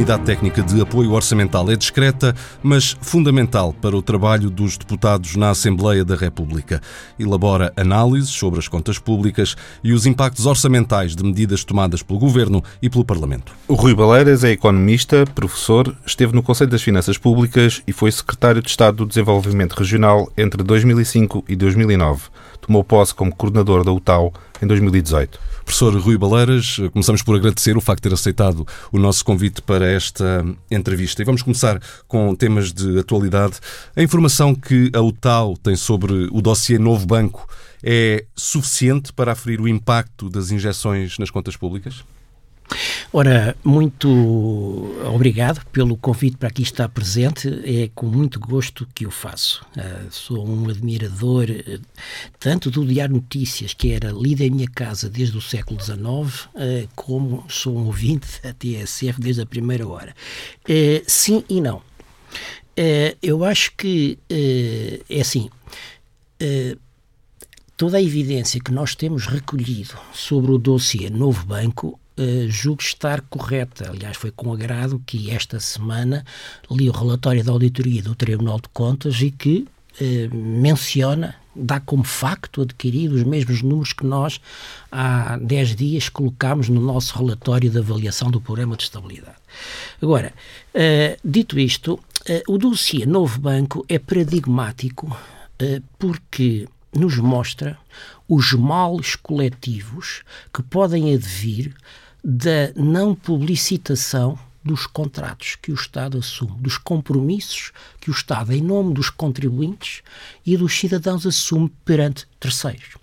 Unidade Técnica de Apoio Orçamental é discreta, mas fundamental para o trabalho dos deputados na Assembleia da República. Elabora análises sobre as contas públicas e os impactos orçamentais de medidas tomadas pelo Governo e pelo Parlamento. O Rui Baleiras é economista, professor, esteve no Conselho das Finanças Públicas e foi secretário de Estado do Desenvolvimento Regional entre 2005 e 2009. Tomou posse como coordenador da UTAU em 2018. Professor Rui Baleiras, começamos por agradecer o facto de ter aceitado o nosso convite para esta entrevista. E vamos começar com temas de atualidade. A informação que a UTAU tem sobre o dossiê Novo Banco é suficiente para aferir o impacto das injeções nas contas públicas? Ora, muito obrigado pelo convite para aqui estar presente. É com muito gosto que o faço. Uh, sou um admirador uh, tanto do Diário Notícias, que era lido em minha casa desde o século XIX, uh, eh, como sou um ouvinte da TSF desde a primeira hora. sim e não. eu acho que é assim toda a evidência que nós temos recolhido sobre o dossiê Novo Banco uh, julgo estar correta. Aliás, foi com agrado que esta semana li o relatório da auditoria do Tribunal de Contas e que uh, menciona, dá como facto adquirido os mesmos números que nós há 10 dias colocámos no nosso relatório de avaliação do Programa de Estabilidade. Agora, uh, dito isto, o dossiê Novo Banco é paradigmático porque nos mostra os males coletivos que podem advir da não publicitação dos contratos que o Estado assume, dos compromissos que o Estado, em nome dos contribuintes e dos cidadãos, assume perante terceiros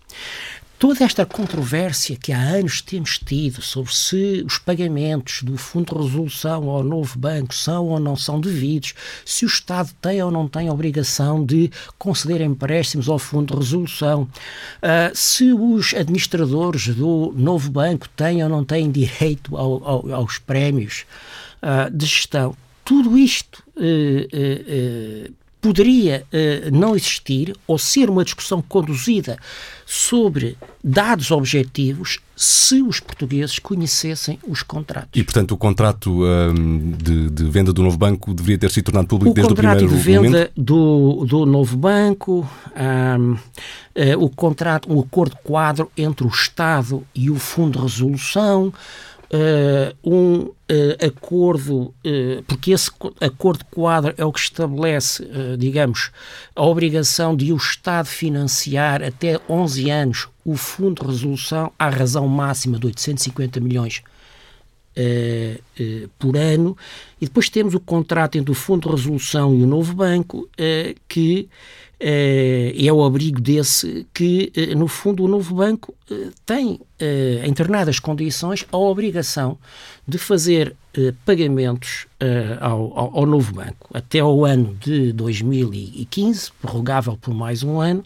toda esta controvérsia que há anos temos tido sobre se os pagamentos do Fundo de Resolução ao novo banco são ou não são devidos, se o Estado tem ou não tem a obrigação de conceder empréstimos ao Fundo de Resolução, uh, se os administradores do novo banco têm ou não têm direito ao, ao, aos prémios uh, de gestão. Tudo isto uh, poderia uh, não existir ou ser uma discussão conduzida sobre dados objetivos se os portugueses conhecessem os contratos. E, portanto, o contrato um, de, de, venda do novo banco deveria ter sido tornado público o desde o primeiro momento? O contrato de venda do, do novo banco, um, uh, o contrato, o acordo quadro entre o Estado e o Fundo de Resolução, uh, um uh, acordo, uh, porque esse acordo quadro é o que estabelece, digamos, a obrigação de o Estado financiar até 11 anos o Fundo de Resolução à razão máxima de 850 milhões por ano, e depois temos o contrato entre o Fundo de Resolução e o Novo Banco, que é, é o abrigo desse que, eh, no fundo, o novo banco eh, tem, em determinadas condições, a obrigação de fazer pagamentos ao, novo banco até ao ano de 2015, prorrogável por mais um ano.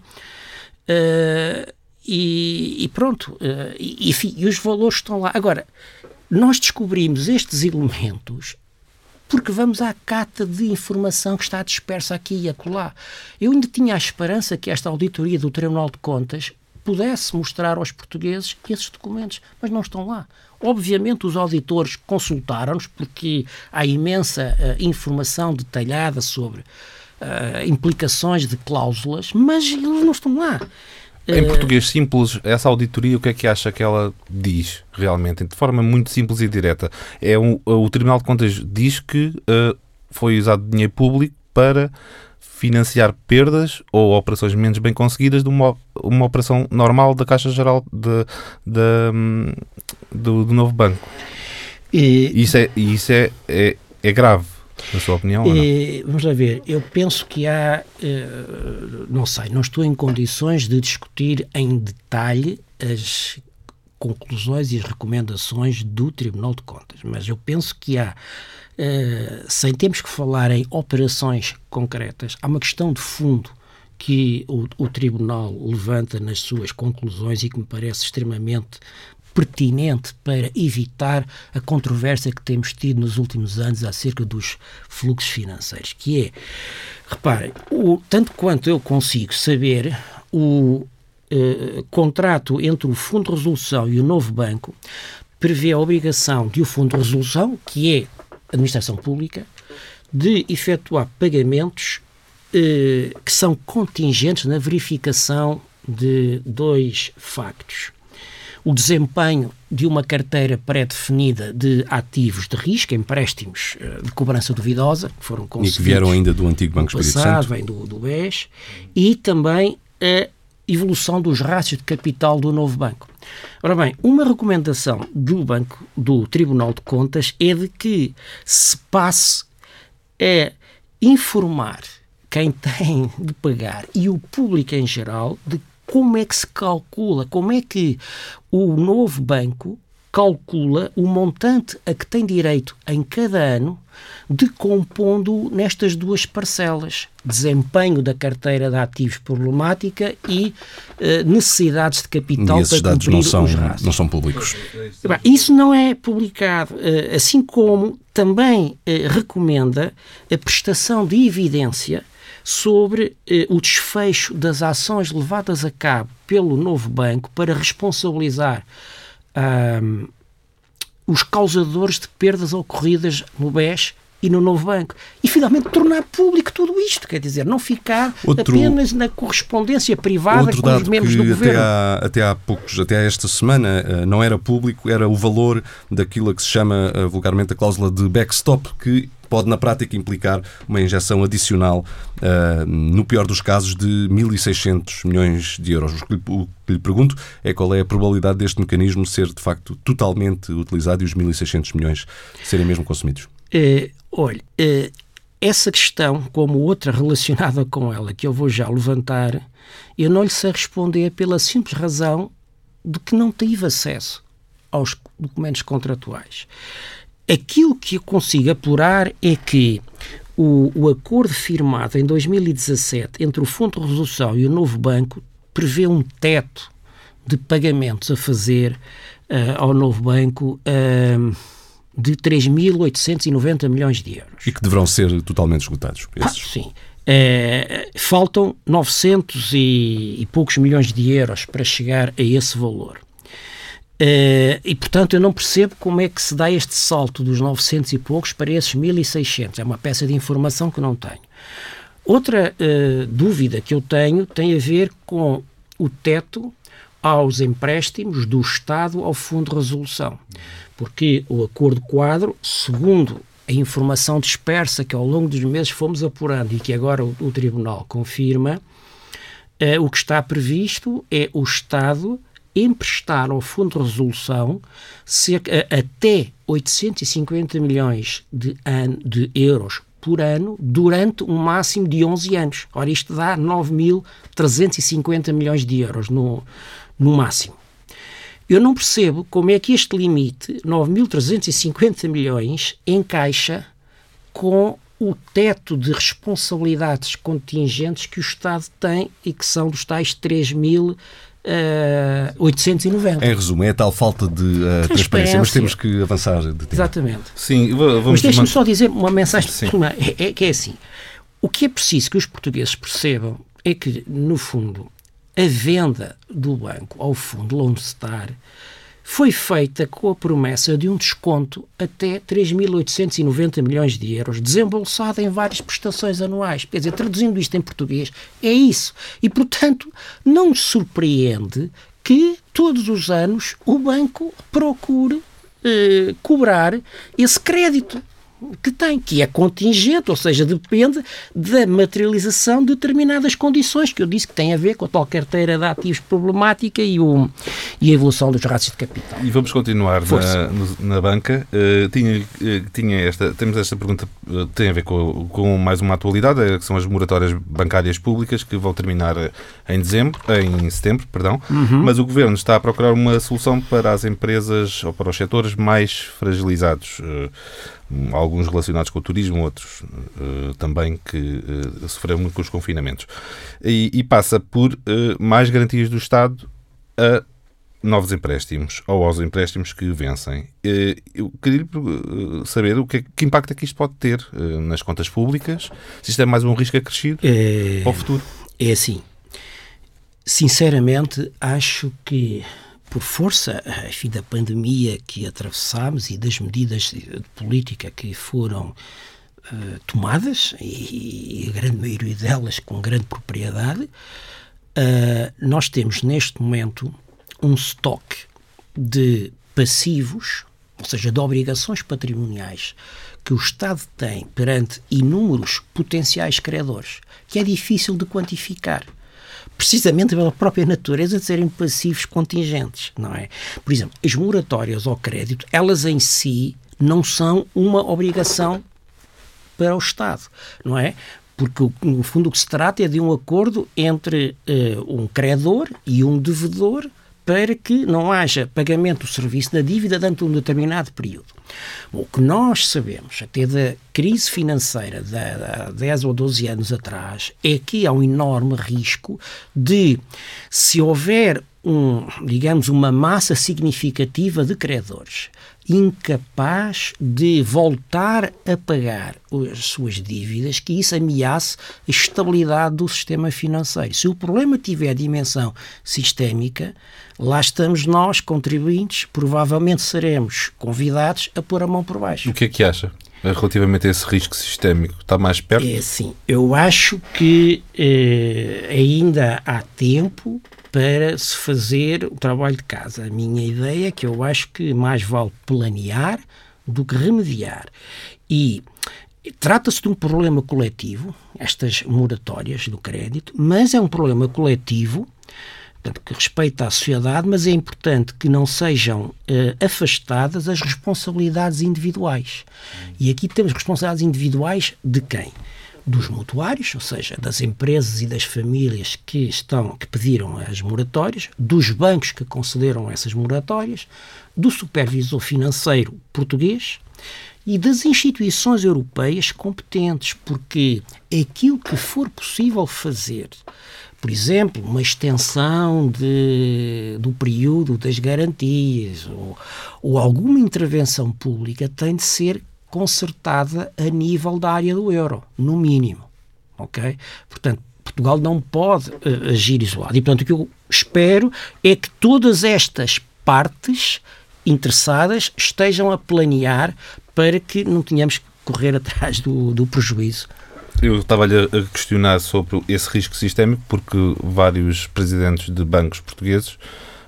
E, e, pronto, e, e os valores estão lá. Agora, nós descobrimos estes elementos porque vamos à cata de informação que está dispersa aqui e acolá. Eu ainda tinha a esperança que esta auditoria do Tribunal de Contas pudesse mostrar aos portugueses esses documentos, mas não estão lá. Obviamente, os auditores consultaram-nos porque há imensa uh, informação detalhada sobre uh, implicações de cláusulas, mas eles não estão lá. Em português simples, essa auditoria, o que é que acha que ela diz realmente? De forma muito simples e direta. É um, o Tribunal de Contas diz que uh, foi usado dinheiro público para financiar perdas ou operações menos bem conseguidas de uma, uma operação normal da Caixa Geral de, de, hum, do, do novo banco. E isso é, isso é, é, é grave. Na sua opinião? Eh, vamos lá ver. Eu penso que há. Eh, não sei, não estou em condições de discutir em detalhe as conclusões e as recomendações do Tribunal de Contas, mas eu penso que há. Uh, sem termos que falar em operações concretas, há uma questão de fundo que o, o, Tribunal levanta nas suas conclusões e que me parece extremamente pertinente para evitar a controvérsia que temos tido nos últimos anos acerca dos fluxos financeiros, que é, reparem, o, tanto quanto eu consigo saber, o eh, contrato entre o Fundo de Resolução e o novo banco prevê a obrigação de o Fundo de Resolução, que é administração pública de efetuar pagamentos eh, que são contingentes na verificação de dois factos. O desempenho de uma carteira pré-definida de ativos de risco, empréstimos eh, de cobrança duvidosa, que foram conseguidos. E que vieram ainda do antigo Banco Espírito passado, Santo. vem do, do BES, e também a evolução dos rácios de capital do novo banco. Ora bem, uma recomendação do Banco, do Tribunal de Contas, é de que se passe a informar quem tem de pagar e o público em geral de como é que se calcula, como é que o novo banco calcula o montante a que tem direito em cada ano, decompondo nestas duas parcelas: desempenho da carteira de ativos problemática e eh, necessidades de capital E esses para dados não são, não são públicos. Isso não é publicado, eh, assim como também eh, recomenda a prestação de evidência sobre eh, o desfecho das ações levadas a cabo pelo novo banco para responsabilizar ahm, os causadores de perdas ocorridas no BES e no novo banco. E finalmente tornar público tudo isto, quer dizer, não ficar Outro- apenas na correspondência privada com os membros do até governo. há, até há poucos, até esta semana, eh, não era público, era o valor daquilo que se chama eh, vulgarmente a cláusula de backstop, que pode na prática implicar uma injeção adicional, eh, no pior dos casos, de 1.600 milhões de euros. O que, lhe, o que lhe pergunto é qual é a probabilidade deste mecanismo ser de facto totalmente utilizado e os 1.600 milhões serem mesmo consumidos. Eh, olha, eh, essa questão, como outra relacionada com ela, que eu vou já levantar, eu não lhe sei responder pela simples razão de que não tive acesso aos documentos contratuais. Aquilo que eu consigo apurar é que o, o acordo firmado em 2017 entre o Fundo de Resolução e o novo banco prevê um teto de pagamentos a fazer eh, ao novo banco eh, de 3.890 milhões de euros. E que deverão ser totalmente esgotados. Ah, sim. Eh, faltam 900 e, e poucos milhões de euros para chegar a esse valor. Eh, e, portanto, eu não percebo como é que se dá este salto dos 900 e poucos para esses 1.600. É uma peça de informação que não tenho. Outra eh, dúvida que eu tenho tem a ver com o teto aos empréstimos do Estado ao Fundo de Resolução. Porque o acordo quadro, segundo a informação dispersa que ao longo dos meses fomos apurando e que agora o, o Tribunal confirma, eh, o que está previsto é o Estado emprestar ao Fundo de Resolução cerca, até 850 milhões de, an, de euros por ano durante um máximo de 11 anos. Ora, isto dá 9.350 milhões de euros no, no máximo. Eu não percebo como é que este limite, 9.350 milhões, encaixa com o teto de responsabilidades contingentes que o Estado tem e que são dos tais 3.890. Em resumo, é a tal falta de uh, transparência, mas temos que avançar de tempo. Exatamente. Sim, vamos Mas deixe-me só dizer uma mensagem Sim. é, é que é assim. O que é preciso que os portugueses percebam é que, no fundo, a venda do banco ao fundo Lone Star foi feita com a promessa de um desconto até 3.890 milhões de euros, desembolsado em várias prestações anuais. Quer dizer, traduzindo isto em português, é isso. E, portanto, não surpreende que todos os anos o banco procure eh, cobrar esse crédito que tem, que é contingente, ou seja, depende da materialização de determinadas condições que eu disse que tem a ver com a tal carteira de ativos problemática e, o, e a evolução dos rácios de capital. E vamos continuar Força. na, na banca. Eh, tinha, eh, tinha esta, temos esta pergunta, eh, tem a ver com, com mais uma atualidade, que são as moratórias bancárias públicas que vão terminar em dezembro, em setembro, perdão. Mas o governo está a procurar uma solução para as empresas ou para os setores mais fragilizados. Alguns relacionados com o turismo, outros eh, também que eh, sofreram muito com os confinamentos. E, e passa por eh, mais garantias do Estado a novos empréstimos ou aos empréstimos que vencem. Eu queria saber o que, é- que impacto é que isto pode ter nas contas públicas, se isto é mais um risco acrescido É, para o futuro. é assim, sinceramente, acho que por força enfim, da pandemia que atravessámos e das medidas de política que foram uh, tomadas, e, e, a grande maioria delas com grande propriedade, uh, nós temos neste momento um estoque de passivos, ou seja, de obrigações patrimoniais que o Estado tem perante inúmeros potenciais credores, que é difícil de quantificar precisamente pela própria natureza de serem passivos contingentes, não é? Por exemplo, as moratórias ao crédito, elas em si não são uma obrigação para o Estado, não é? Porque, no fundo, o que se trata é de um acordo entre uh, um credor e um devedor para que não haja pagamento do serviço da dívida durante um determinado período. O que nós sabemos, até da crise financeira de há 10 ou 12 anos atrás, é que há um enorme risco de, se houver um, digamos, uma massa significativa de credores incapaz de voltar a pagar as suas dívidas, que isso ameace a estabilidade do sistema financeiro. Se o problema tiver dimensão sistémica, lá estamos nós, contribuintes, provavelmente seremos convidados a pôr a mão por baixo. O que é que acha? relativamente a esse risco sistémico? Está mais perto? É sim. Eu acho que eh, ainda há tempo para se fazer o trabalho de casa. A minha ideia é que eu acho que mais vale planear do que remediar. E trata-se de um problema coletivo, estas moratórias do crédito, mas é um problema coletivo portanto, que respeita a sociedade, mas é importante que não sejam uh, afastadas as responsabilidades individuais. E aqui temos responsabilidades individuais de quem? Dos mutuários, ou seja, das empresas e das famílias que estão que pediram as moratórias, dos bancos que concederam essas moratórias, do supervisor financeiro português e das instituições europeias competentes, porque aquilo que for possível fazer por exemplo, uma extensão de, do período das garantias ou, ou alguma intervenção pública tem de ser consertada a nível da área do euro, no mínimo. Ok? Portanto, Portugal não pode uh, agir isolado. E, portanto, o que eu espero é que todas estas partes interessadas estejam a planear para que não tenhamos que correr atrás do, do prejuízo eu estava-lhe a questionar sobre esse risco sistémico porque vários presidentes de bancos portugueses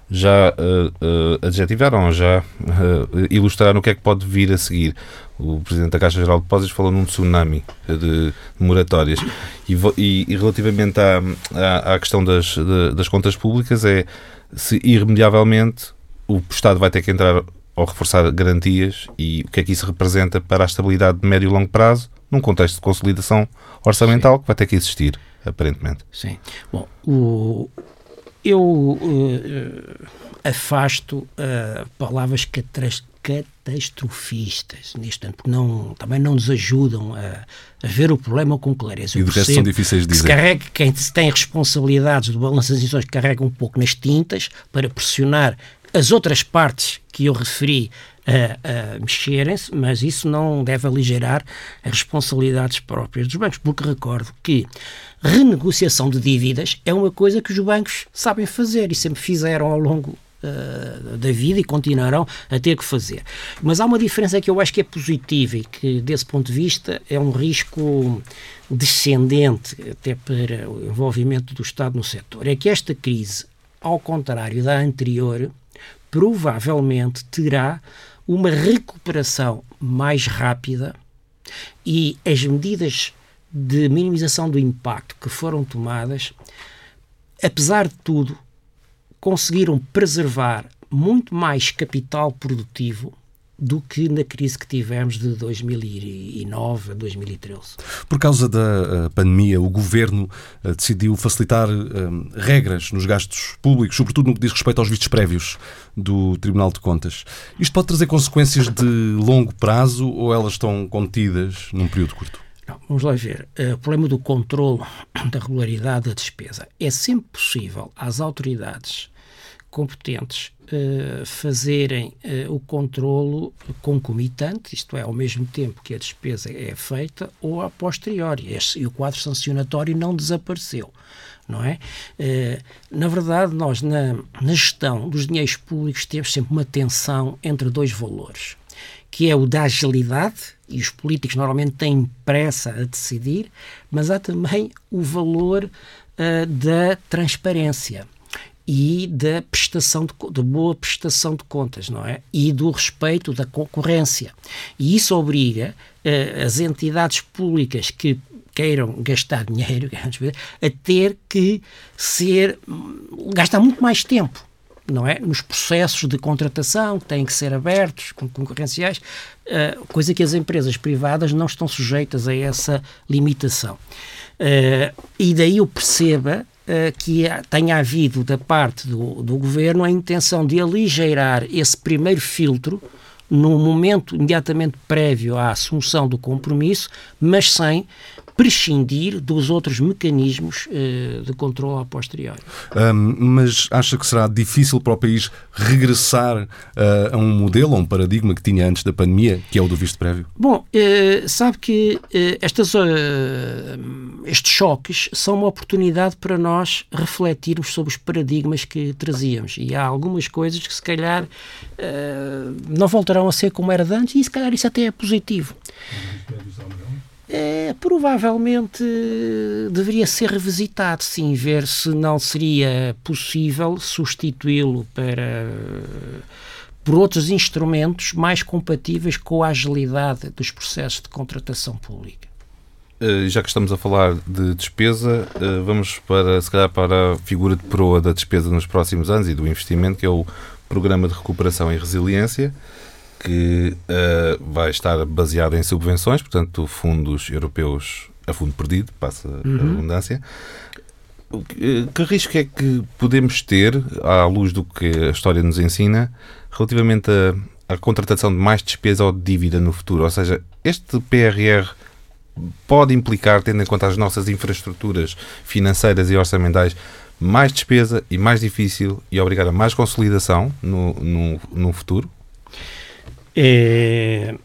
já uh, uh, adjetivaram, já uh, ilustraram o que é que pode vir a seguir. O Presidente da Caixa Geral de Depósitos falou num tsunami de, moratórias. E, e, e relativamente à, à, à questão das, de, das contas públicas, é se irremediavelmente o Estado vai ter que entrar ou reforçar garantias e o que é que isso representa para a estabilidade de médio e longo prazo num contexto de consolidação orçamental Sim. que vai ter que existir, aparentemente. Sim. Bom, o, eu uh, afasto uh, palavras catastrofistas neste ano, porque não, também não nos ajudam a, a ver o problema com clareza. E de resto são difíceis de dizer. Se carrega, quem tem responsabilidades do balanço das decisões carrega um pouco nas tintas para pressionar as outras partes que eu referi a, a mexerem-se, mas isso não deve aligerar as responsabilidades próprias dos bancos, porque recordo que renegociação de dívidas é uma coisa que os bancos sabem fazer e sempre fizeram ao longo uh, da vida e continuarão a ter que fazer. Mas há uma diferença que eu acho que é positiva e que, desse ponto de vista, é um risco descendente até para o envolvimento do Estado no setor. É que esta crise, ao contrário da anterior, provavelmente terá uma recuperação mais rápida e as medidas de minimização do impacto que foram tomadas, apesar de tudo, conseguiram preservar muito mais capital produtivo do que na crise que tivemos de 2009 a 2013. Por causa da eh, pandemia, o governo eh, decidiu facilitar eh, regras nos gastos públicos, sobretudo no que diz respeito aos vistos prévios do Tribunal de Contas. Isto pode trazer consequências de longo prazo ou elas estão contidas num período curto? Não, vamos lá ver. O problema do controle da regularidade da despesa. É sempre possível às autoridades competentes uh, fazerem uh, o controlo concomitante, isto é, ao mesmo tempo que a despesa é feita, ou a posteriori. Este, e o quadro sancionatório não desapareceu. Não é? Uh, na verdade, nós na, na gestão dos dinheiros públicos temos sempre uma tensão entre dois valores, que é o da agilidade, e os políticos normalmente têm pressa a decidir, mas há também o valor da transparência e da prestação de, de, boa prestação de contas, não é? E do respeito da concorrência. E isso obriga uh, as entidades públicas que queiram gastar dinheiro a ter que ser gastar muito mais tempo não é nos processos de contratação que têm que ser abertos concorrenciais uh, coisa que as empresas privadas não estão sujeitas a essa limitação uh, e daí eu perceba que tenha havido da parte do, do governo a intenção de aligeirar esse primeiro filtro no momento imediatamente prévio à assunção do compromisso, mas sem prescindir dos outros mecanismos uh, de controle a posteriori. Um, mas acha que será difícil para o país regressar uh, a um modelo, a um paradigma que tinha antes da pandemia, que é o do visto prévio? Bom, uh, sabe que estas, estes choques são uma oportunidade para nós refletirmos sobre os paradigmas que trazíamos. E há algumas coisas que se calhar não voltarão a ser como era antes e se calhar isso até é positivo é, provavelmente deveria ser revisitado, sim, ver se não seria possível substituí-lo para por outros instrumentos mais compatíveis com a agilidade dos processos de contratação pública. Eh, já que estamos a falar de despesa, eh, vamos para, se calhar, para a figura de proa da despesa nos próximos anos e do investimento, que é o Programa de Recuperação e Resiliência que uh, vai estar baseado em subvenções, portanto, fundos europeus a fundo perdido, passa uhum. a abundância. Que risco é que podemos ter, à luz do que a história nos ensina, relativamente à contratação de mais despesa ou de dívida no futuro? Ou seja, este PRR pode implicar, tendo em conta as nossas infraestruturas financeiras e orçamentais, mais despesa e mais difícil e obrigar a mais consolidação no, no, no futuro? É...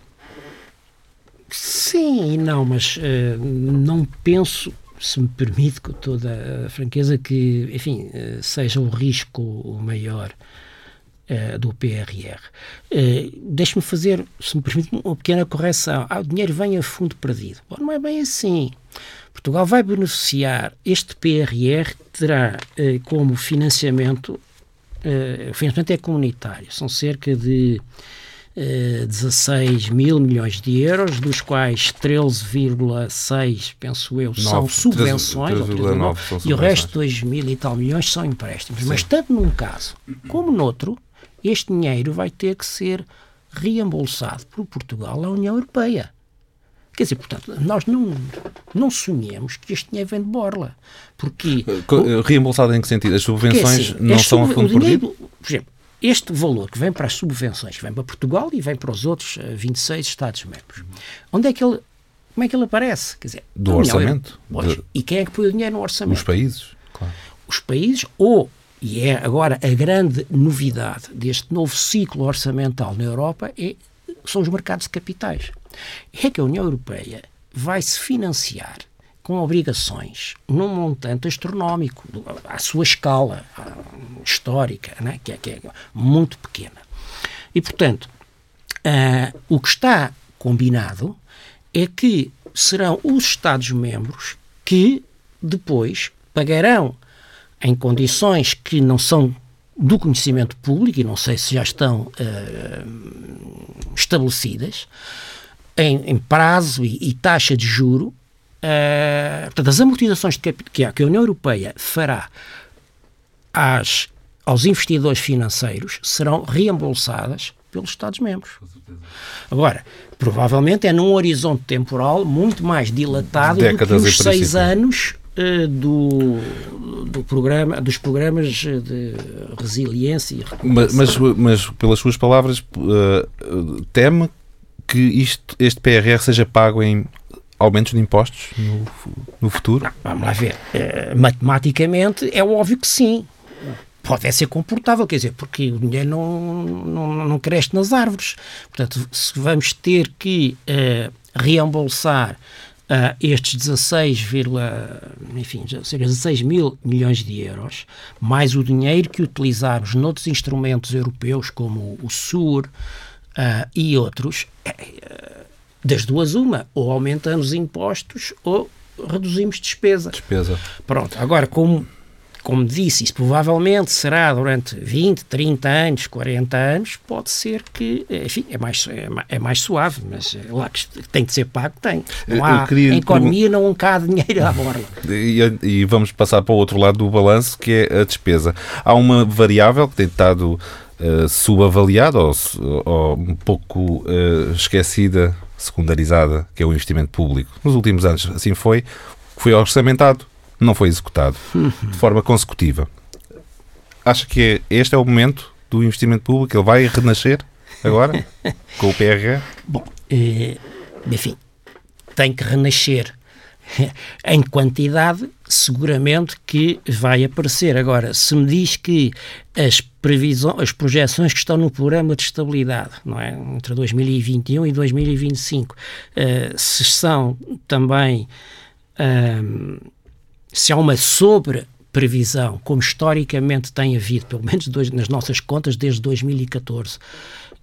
Sim e não, mas uh, não penso, se me permite, com toda a franqueza, que, enfim, uh, seja um risco maior uh, do PRR. Deixe-me fazer, se me permite, uma pequena correção. Ah, o dinheiro vem a fundo perdido. Bom, não é bem assim. Portugal vai beneficiar, este PRR terá como financiamento, o financiamento é comunitário, são cerca de 16 eh, mil milhões de euros, dos quais 13,6, penso eu, 9, são subvenções, 3, 3, 9, são e o resto, 2 mil e tal milhões, são empréstimos. Sim. Mas tanto num caso como noutro, este dinheiro vai ter que ser reembolsado por Portugal à União Europeia. Quer dizer, portanto, nós não, não sonhemos que este dinheiro vem de borla. Porque. Reembolsado em que sentido? As subvenções assim, não são a fundo perdido? Por exemplo, este valor que vem para as subvenções, que vem para Portugal e vem para os outros 26 eh, Estados-membros, onde é que ele, como é que ele aparece? Quer dizer, do orçamento. de... E quem é que põe o dinheiro no orçamento? Os países, claro. Os países, ou, e é agora a grande novidade deste novo ciclo orçamental na Europa, é, são os mercados de capitais. É que a União Europeia vai se financiar com obrigações num montante astronómico, à sua escala histórica, né? que, é, que é muito pequena. E, portanto, uh, o que está combinado é que serão os Estados-membros que depois pagarão em condições que não são do conhecimento público, e não sei se já estão uh, estabelecidas, em, em prazo e, e, taxa de juro, Uh, portanto, as amortizações de que a União Europeia fará às, aos investidores financeiros serão reembolsadas pelos Estados-membros. Agora, provavelmente é num horizonte temporal muito mais dilatado Décadas do que os seis anos uh, do, do programa, dos programas de resiliência e mas, mas, mas, pelas suas palavras, uh, teme que isto, este PRR seja pago em aumentos de impostos no, no futuro? Não, vamos lá ver. Uh, matematicamente é óbvio que sim. pode ser comportável, quer dizer, porque o dinheiro não, não, não cresce nas árvores. Portanto, se vamos ter que uh, reembolsar uh, estes 16, enfim, 16 mil milhões de euros, mais o dinheiro que utilizarmos noutros instrumentos europeus, como o SUR uh, e outros, das duas uma, ou aumentamos impostos ou reduzimos despesa. Despesa. Pronto, agora como como disse, isso provavelmente será durante 20, 30 anos, 40 anos, pode ser que, enfim, é mais, é, é mais suave, mas é lá que tem de ser pago, tem. Não há, em economia não há dinheiro à borla. E, e, vamos passar para o outro lado do balanço, que é a despesa. Há uma variável que tem estado uh, subavaliada ou, ou, um pouco uh, esquecida, secundarizada, que é o investimento público. Nos últimos anos assim foi, foi orçamentado não foi executado de forma consecutiva. Acha que este é o momento do investimento público? Ele vai renascer agora com o PRR? Bom, eh, enfim, tem que renascer em quantidade, seguramente que vai aparecer. Agora, se me diz que as previsões, as projeções que estão no programa de estabilidade, não é, entre 2021 e 2025, uh, se são também uh, se há uma sobre previsão, como historicamente tem havido, pelo menos dois, nas nossas contas desde 2014,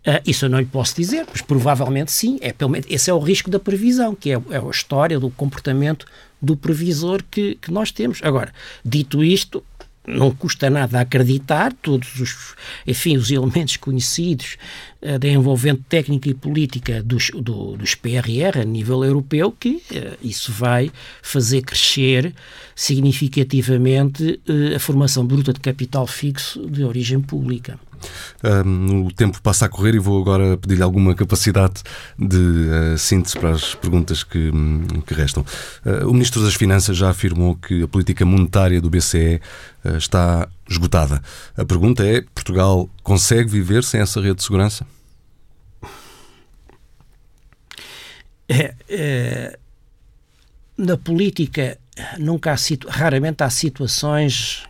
uh, isso eu não lhe posso dizer, mas provavelmente sim. É, pelo menos, esse é o risco da previsão, que é, é a história do comportamento do previsor que, que nós temos. Agora, dito isto, não custa nada acreditar todos os, enfim, os elementos conhecidos uh, técnica e política dos, do, dos PRR a nível europeu, que uh, isso vai fazer crescer significativamente uh, a formação bruta de capital fixo de origem pública. Um, o tempo passa a correr e vou agora pedir-lhe alguma capacidade de uh, síntese para as perguntas que, um, que restam. Uh, o Ministro das Finanças já afirmou que a política monetária do BCE uh, ah, está esgotada. A pergunta é: Portugal consegue viver sem essa rede de segurança? É, é, na política nunca há raramente há situações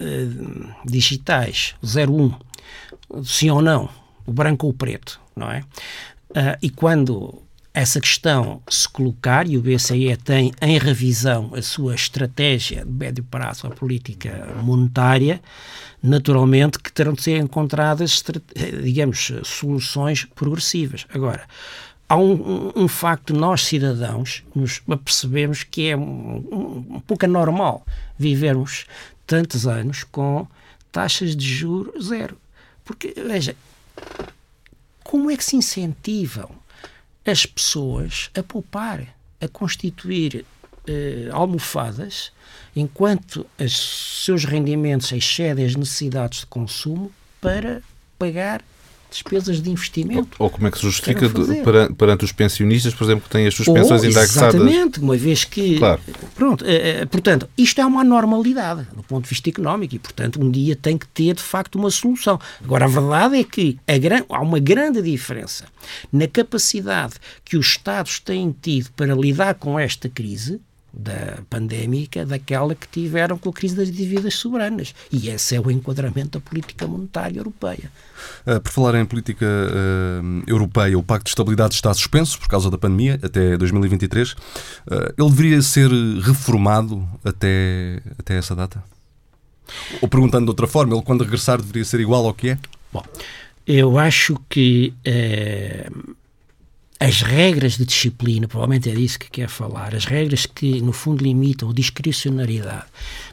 uh, digitais, 01, sim ou não, o branco ou o preto, não é? Uh, e quando essa questão se colocar, e o BCE tem em revisão a sua estratégia de médio prazo, a política monetária, naturalmente que terão de ser encontradas, digamos, soluções progressivas. Agora, há um, um, um, facto, nós cidadãos nos percebemos que é um, um pouco anormal vivermos tantos anos com taxas de juros zero. Porque, veja, como é que se incentivam as pessoas a poupar, a constituir eh, almofadas enquanto os seus rendimentos excedem as necessidades de consumo para pagar despesas de investimento. Ou, ou como é que se justifica de, perante, perante, os pensionistas, por exemplo, que têm as suas pensões indexadas? Exatamente, uma vez que. Claro. Pronto, é, portanto, isto é uma normalidade do ponto de vista económico e, portanto, um dia tem que ter de facto uma solução. Agora, a verdade é que a, há uma grande diferença na capacidade que os Estados têm tido para lidar com esta crise da pandémica daquela que tiveram com a crise das dívidas soberanas. E esse é o enquadramento da política monetária europeia. Uh, por falar em política uh, europeia, o Pacto de Estabilidade está suspenso por causa da pandemia até 2023. Uh, ele deveria ser reformado até, até essa data? Ou perguntando de outra forma, ele quando regressar deveria ser igual ao que é? Bom, eu acho que as regras de disciplina, provavelmente é disso que quer falar, as regras que, no fundo, limitam a discricionariedade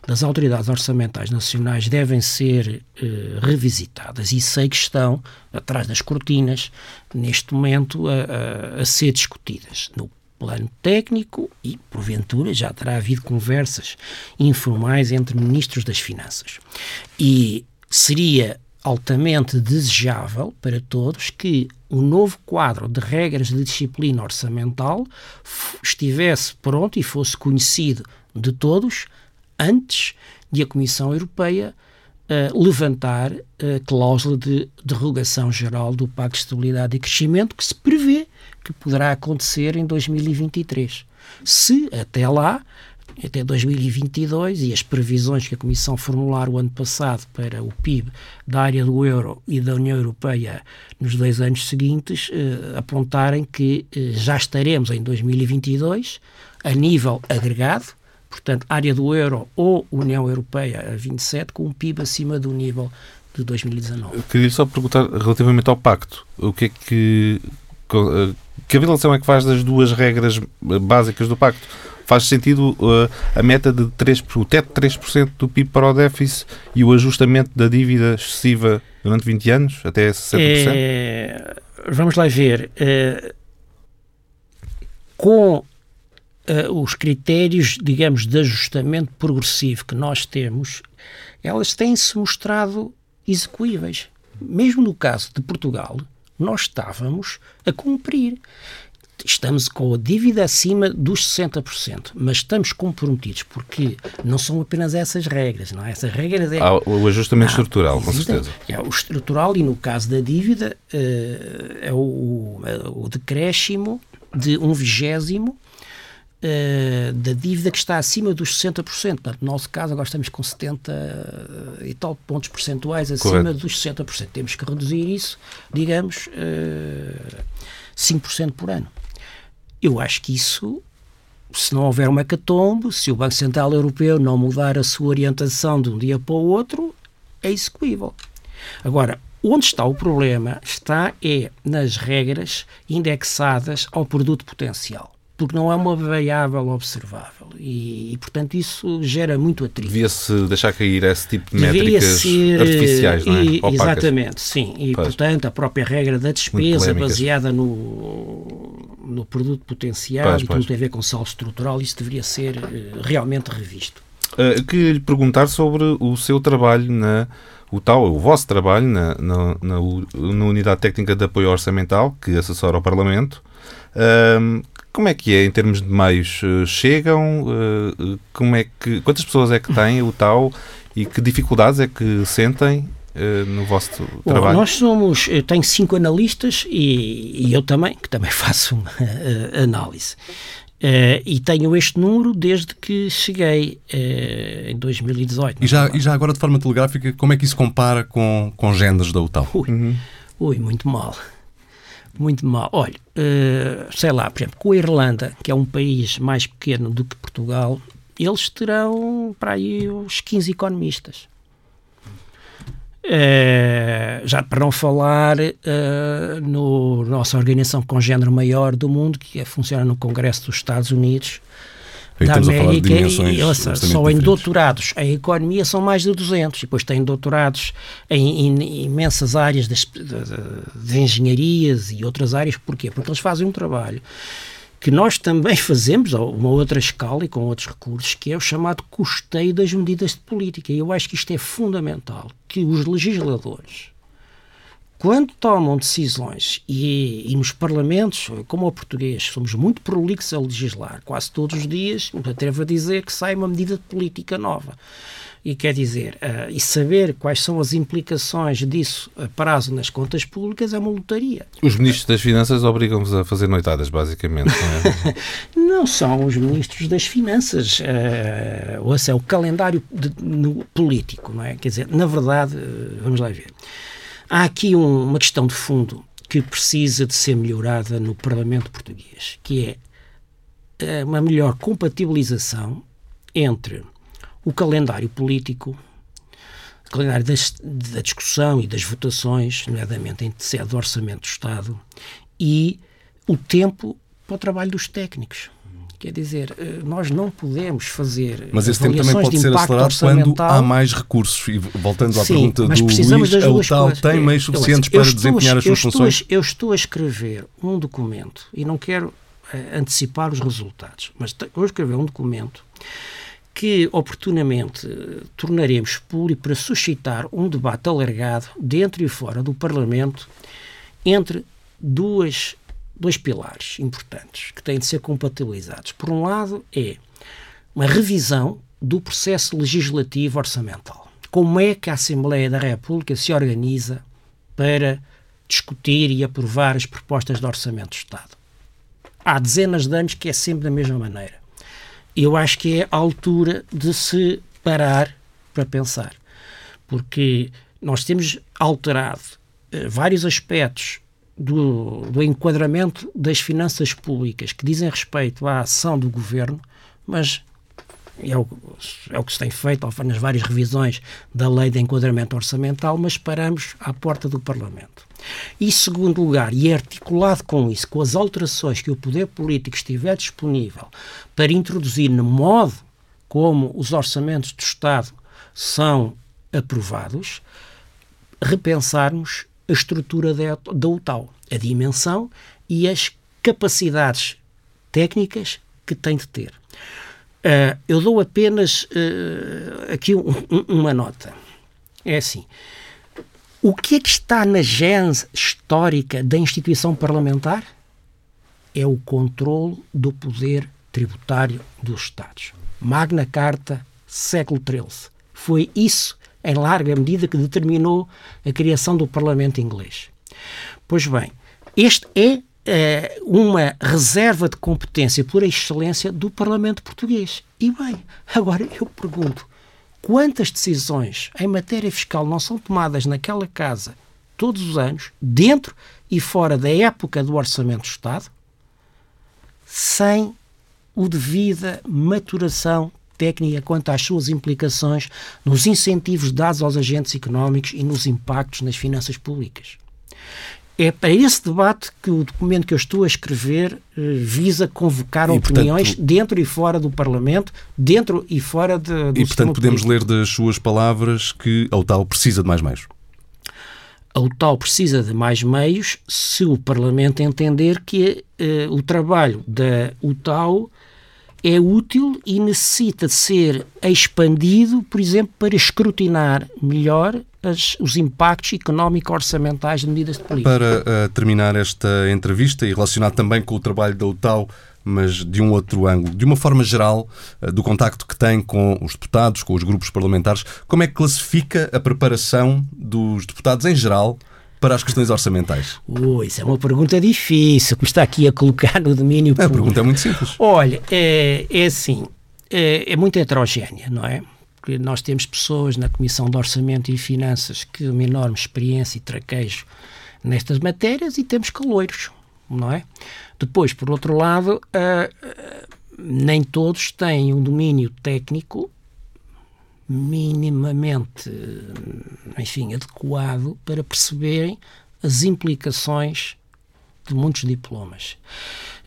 das autoridades orçamentais nacionais devem ser eh, revisitadas. E sei que estão atrás das cortinas, neste momento, a, a, a ser discutidas. No plano técnico e, porventura, já terá havido conversas informais entre ministros das Finanças. E seria altamente desejável para todos que o novo quadro de regras de disciplina orçamental estivesse pronto e fosse conhecido de todos antes de a Comissão Europeia uh, levantar a cláusula de derrogação geral do Pacto de Estabilidade e Crescimento que se prevê que poderá acontecer em 2023. Se até lá até 2022 e as previsões que a Comissão formular o ano passado para o PIB da área do euro e da União Europeia nos dois anos seguintes eh, apontarem que eh, já estaremos em 2022 a nível agregado, portanto, área do euro ou União Europeia a 27, com um PIB acima do nível de 2019. Eu queria só perguntar relativamente ao pacto, o que é que eh, que avaliação é que faz das duas regras básicas do pacto? Faz sentido uh, a meta de 3, o teto de 3% do PIB para o déficit e o ajustamento da dívida excessiva durante 20 anos, até 60%? É, vamos lá ver. Uh, com uh, os critérios, digamos, de ajustamento progressivo que nós temos, elas têm-se mostrado execuíveis. Mesmo no caso de Portugal, nós estávamos a cumprir estamos com a dívida acima dos 60%, mas estamos comprometidos porque não são apenas essas regras, não é? Essas regras é... Há o ajustamento estrutural, com certeza. É o estrutural e no caso da dívida uh, é o, é o decréscimo de um vigésimo Uh, da dívida que está acima dos 60%. Portanto, no nosso caso, agora estamos com 70 e tal pontos percentuais acima Correto. dos 60%. Temos que reduzir isso, digamos, uh, 5% por ano. Eu acho que isso, se não houver uma catombe, se o Banco Central Europeu não mudar a sua orientação de um dia para o outro, é execuível. Agora, onde está o problema está é nas regras indexadas ao produto potencial porque não é uma variável observável e, e portanto, isso gera muito atrito. Devia-se deixar cair esse tipo de métricas ser, artificiais, não é? E, exatamente, sim. E, pois. portanto, a própria regra da despesa baseada no, no produto potencial pois, e tudo tem a ver com saldo estrutural, isso deveria ser uh, realmente revisto. Uh, queria lhe perguntar sobre o seu trabalho na o tal, o vosso trabalho na, na, na, na Unidade Técnica de Apoio Orçamental, que assessora ao Parlamento. Uh, como é que é em termos de meios? Eh, chegam? Eh, como é que, quantas pessoas é que têm o tal e que dificuldades é que sentem eh, no vosso Bom, trabalho? Nós somos, eu tenho cinco analistas e, e eu também, que também faço uma uh, análise. Uh, e tenho este número desde que cheguei uh, em 2018. E já, e já agora, de forma telegráfica, como é que isso compara com, com géneros da UTAL? Ui, uhum. ui muito mal muito mal. Olha, uh, sei lá, por exemplo, com a Irlanda, que é um país mais pequeno do que Portugal, eles terão para aí uns 15 economistas. Uh, já para não falar uh, no nossa organização com género maior do mundo, que é, funciona no Congresso dos Estados Unidos, da América, e, ouça, só em doutorados em economia são mais de 200, e depois têm doutorados em, em imensas áreas de, de, de, engenharias e outras áreas. Porquê? Porque eles fazem um trabalho que nós também fazemos a uma outra escala e com outros recursos, que é o chamado custeio das medidas de política. E eu acho que isto é fundamental, que os legisladores quando tomam decisões e, e, nos parlamentos, como o português, somos muito prolixos a legislar, quase todos os dias, atrevo a dizer que sai uma medida de política nova. E quer dizer, uh, e saber quais são as implicações disso a prazo nas contas públicas é uma lotaria. Os ministros das Finanças obrigam-vos a fazer noitadas, basicamente, não é? não são os ministros das Finanças, uh, ou seja, é o calendário de, no, político, não é? Quer dizer, na verdade, uh, vamos lá ver. Há aqui um, uma questão de fundo que precisa de ser melhorada no Parlamento português, que é eh, uma melhor compatibilização entre o calendário político, o calendário das, da discussão e das votações, nomeadamente em sede do Orçamento do Estado, e o tempo para o trabalho dos técnicos. Quer dizer, eh, nós não podemos fazer. Mas esse tempo também pode ser acelerado quando há mais recursos. E voltando à Sim, pergunta mas do precisamos Luís, das duas tal tem meios suficientes para desempenhar as suas funções? eu estou a escrever um documento e não quero uh, antecipar os resultados, mas vou escrever um documento que oportunamente uh, tornaremos público para suscitar um debate alargado dentro e fora do Parlamento entre duas dois pilares importantes que têm de ser compatibilizados. Por um lado, é uma revisão do processo legislativo orçamental. Como é que a Assembleia da República se organiza para discutir e aprovar as propostas de orçamento do Estado? Há dezenas de anos que é sempre da mesma maneira. eu acho que é a altura de se parar para pensar. Porque nós temos alterado uh, vários aspectos do, do enquadramento das finanças públicas que dizem respeito à ação do governo, mas é o, é o que se tem feito nas várias revisões da lei de enquadramento orçamental, mas paramos à porta do Parlamento. E, segundo lugar, e articulado com isso, com as alterações que o poder político estiver disponível para introduzir no modo como os orçamentos do Estado são aprovados, repensarmos a estrutura da UTAU, a dimensão e as capacidades técnicas que tem de ter. Uh, eu dou apenas uh, aqui um, um, uma nota. É assim. O que é que está na gênese histórica da instituição parlamentar? É o controle do poder tributário dos Estados. Magna Carta, século XIII. Foi isso em larga medida, que determinou a criação do Parlamento inglês. Pois bem, este é é uma reserva de competência por excelência do Parlamento português. E bem, agora eu pergunto: quantas decisões em matéria fiscal não são tomadas naquela casa todos os anos, dentro e fora da época do Orçamento do Estado, sem o devida maturação técnica quanto às suas implicações nos incentivos dados aos agentes económicos e nos impactos nas finanças públicas. É para esse debate que o documento que eu estou a escrever eh, visa convocar e, opiniões portanto, dentro e fora do Parlamento, dentro e fora de, do E, portanto, podemos político. ler das suas palavras que a UTAL precisa de mais meios. A UTAL precisa de mais meios se o Parlamento entender que eh, o trabalho da UTAL é útil e necessita de ser expandido, por exemplo, para escrutinar melhor as, os impactos económico-orçamentais de medidas de política. Para uh, terminar esta entrevista e relacionado também com o trabalho da UTAU, mas de um outro ângulo, de uma forma geral, uh, do contacto que tem com os deputados, com os grupos parlamentares, como é que classifica a preparação dos deputados em geral para as questões orçamentais? Oh, isso é uma pergunta difícil, que me está aqui a colocar no domínio público. A pergunta é muito simples. Olha, é, é assim, é, é muito heterogénea, não é? Porque nós temos pessoas na Comissão de Orçamento e Finanças que têm uma enorme experiência e traquejo nestas matérias e temos caloiros, não é? Depois, por outro lado, uh, uh, nem todos têm um domínio técnico minimamente, enfim, adequado para perceberem as implicações de muitos diplomas.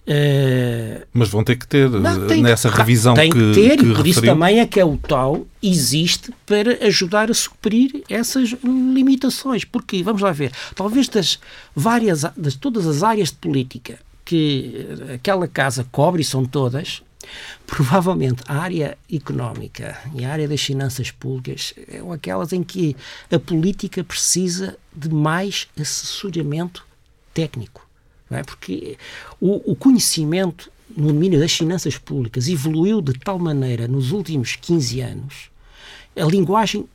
Uh, Mas vão ter que ter não, tem, nessa revisão tem que, ter, que e por isso também é que a UTAL existe para ajudar a suprir essas limitações. Porque, vamos lá ver, talvez das várias, das todas as áreas de política que aquela casa cobre, e são todas, Provavelmente a área económica e a área das finanças públicas são aquelas em que a política precisa de mais assessoramento técnico. É? Porque o, o conhecimento no domínio das finanças públicas evoluiu de tal maneira nos últimos 15 anos, a linguagem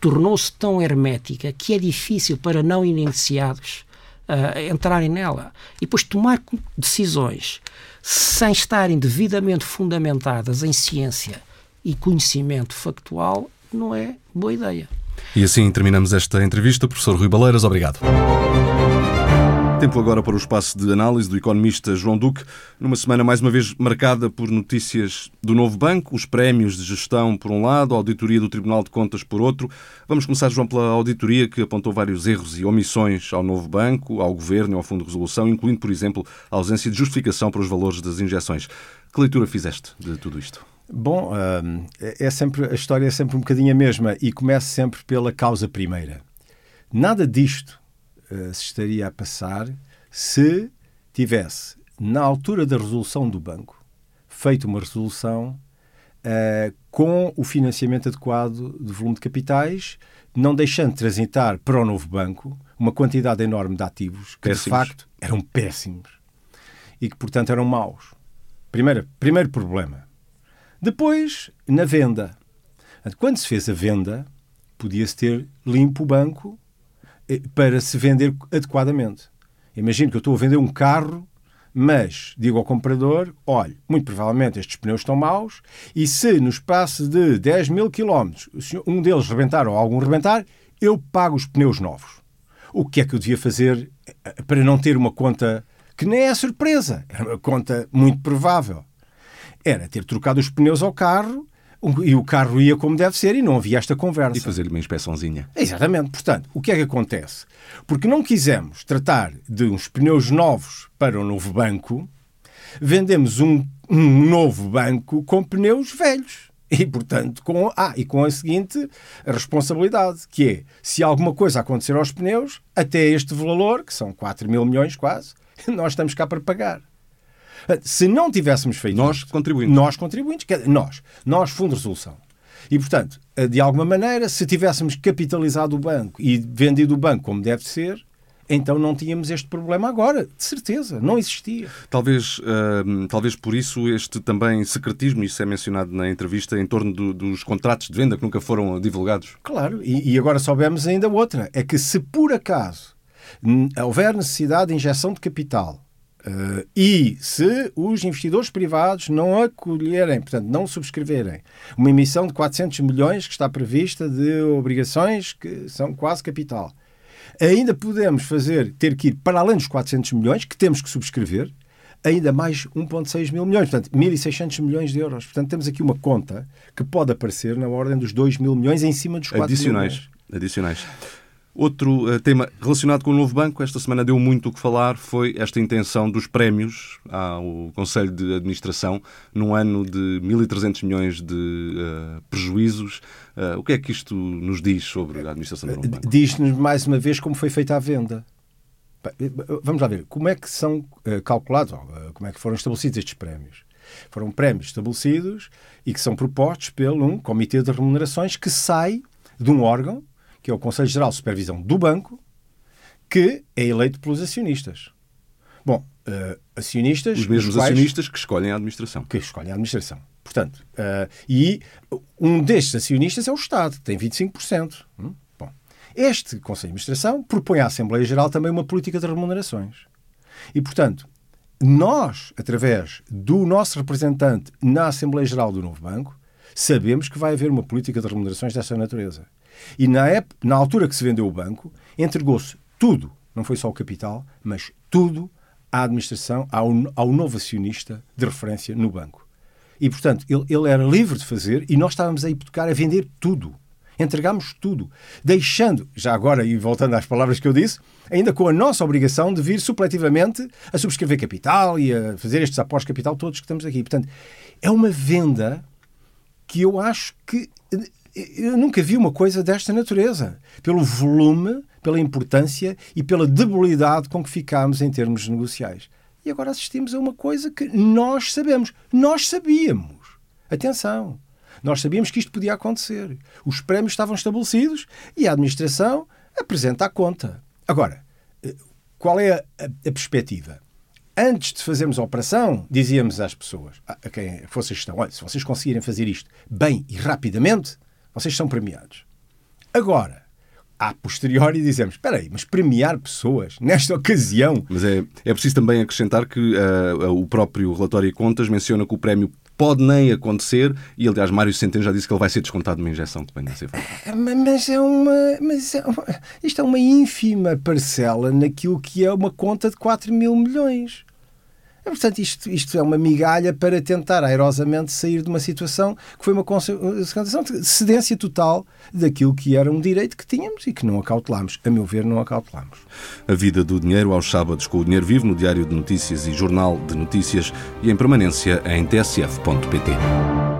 tornou-se tão hermética que é difícil para não iniciados uh, entrarem nela. E depois tomar decisões sem estarem devidamente fundamentadas em ciência e conhecimento factual não é boa ideia. E assim terminamos esta entrevista. Professor Rui Baleiras, obrigado. Tempo agora para o espaço de análise do economista João Duque, numa semana mais uma vez marcada por notícias do novo banco, os prémios de gestão por um lado, a auditoria do Tribunal de Contas por outro. Vamos começar, João, pela auditoria que apontou vários erros e omissões ao novo banco, ao governo e ao Fundo de Resolução, incluindo, por exemplo, a ausência de justificação para os valores das injeções. Que leitura fizeste de tudo isto? Bom, hum, é sempre, a história é sempre um bocadinho a mesma e começa sempre pela causa primeira. Nada disto uh, se estaria a passar se tivesse, na altura da resolução do banco, feito uma resolução uh, com o financiamento adequado de volume de capitais, não deixando de transitar para o novo banco uma quantidade enorme de ativos que, péssimos. de facto, eram péssimos e que, portanto, eram maus. Primeiro, primeiro problema. Depois, na venda. Quando se fez a venda, podia-se ter limpo o banco para se vender adequadamente. Imagino que eu estou a vender um carro mas digo ao comprador: olha, muito provavelmente estes pneus estão maus e se no espaço de 10 mil quilómetros um deles rebentar ou algum rebentar, eu pago os pneus novos. O que é que eu devia fazer eh, para não ter uma conta que nem é surpresa, era uma conta muito provável? Era ter trocado os pneus ao carro e o carro ia como deve ser e não havia esta conversa. E fazer-lhe uma inspeçãozinha. Exatamente. Portanto, o que é que acontece? Porque não quisemos tratar de uns pneus novos para um novo banco, vendemos um, um novo banco com pneus velhos. E, portanto, com, ah, e com a seguinte responsabilidade, que é, se alguma coisa acontecer aos pneus, até este valor, que são 4 mil milhões quase, nós estamos cá para pagar. Se não tivéssemos feito nós contribuintes, nós contribuintes, nós, nós fundo de resolução. E portanto, de alguma maneira, se tivéssemos capitalizado o banco e vendido o banco como deve ser, então não tínhamos este problema agora, de certeza, não existia. Talvez, uh, talvez por isso este também secretismo, isso é mencionado na entrevista, em torno do, dos contratos de venda que nunca foram divulgados. Claro, e, e agora soubemos ainda outra, é que se por acaso houver necessidade de injeção de capital Uh, e se os investidores privados não acolherem, portanto, não subscreverem uma emissão de 400 milhões que está prevista de obrigações que são quase capital, ainda podemos fazer, ter que ir para além dos 400 milhões que temos que subscrever, ainda mais 1,6 mil milhões, portanto, 1.600 milhões de euros. Portanto, temos aqui uma conta que pode aparecer na ordem dos 2 mil milhões em cima dos 4 adicionais. Adicionais. Outro uh, tema relacionado com o novo banco, esta semana deu muito o que falar, foi esta intenção dos prémios ao Conselho de Administração num ano de 1.300 milhões de uh, prejuízos. Uh, o que é que isto nos diz sobre a administração do novo banco? Diz-nos mais uma vez como foi feita a venda. Vamos lá ver, como é que são calculados, como é que foram estabelecidos estes prémios? Foram prémios estabelecidos e que são propostos pelo um comitê de remunerações que sai de um órgão que é o Conselho Geral de Supervisão do Banco, que é eleito pelos acionistas. Bom, uh, acionistas. Os mesmos quais, acionistas que escolhem a administração. Que escolhem a administração. Portanto, uh, e um destes acionistas é o Estado, que tem 25%. Hum? Bom, este Conselho de Administração propõe à Assembleia Geral também uma política de remunerações. E, portanto, nós, através do nosso representante na Assembleia Geral do Novo Banco, sabemos que vai haver uma política de remunerações dessa natureza. E na, época, na altura que se vendeu o banco, entregou-se tudo, não foi só o capital, mas tudo à administração, ao, ao novo acionista de referência no banco. E, portanto, ele, ele era livre de fazer e nós estávamos a hipotecar, a vender tudo. Entregámos tudo, deixando, já agora e voltando às palavras que eu disse, ainda com a nossa obrigação de vir supletivamente a subscrever capital e a fazer estes após capital todos que estamos aqui. Portanto, é uma venda que eu acho que eu nunca vi uma coisa desta natureza. Pelo volume, pela importância e pela debilidade com que ficámos em termos negociais. E agora assistimos a uma coisa que nós sabemos. Nós sabíamos. Atenção. Nós sabíamos que isto podia acontecer. Os prémios estavam estabelecidos e a administração apresenta a conta. Agora, eh, qual é a, a, a perspectiva? Antes de fazermos a operação, dizíamos às pessoas, a quem fosse a gestão, olha, se vocês conseguirem fazer isto bem e rapidamente, vocês são premiados. Agora, a posteriori dizemos, espera aí, mas premiar pessoas nesta ocasião... Mas é, é preciso também acrescentar que uh, o próprio relatório de contas menciona que o prémio pode nem acontecer e, aliás, Mário Centeno já disse que ele vai ser descontado numa injeção que venha a ser feita. Mas é uma... Mas é uma, isto é uma ínfima parcela naquilo que é uma conta de 4 mil milhões. Portanto, isto, isto é uma migalha para tentar airosamente sair de uma situação que foi uma concentração de cedência total daquilo que era um direito que tínhamos e que não acautelámos. A meu ver, não acautelámos. A vida do dinheiro aos sábados com o Dinheiro Vivo no Diário de Notícias e Jornal de Notícias e em permanência em tsf.pt.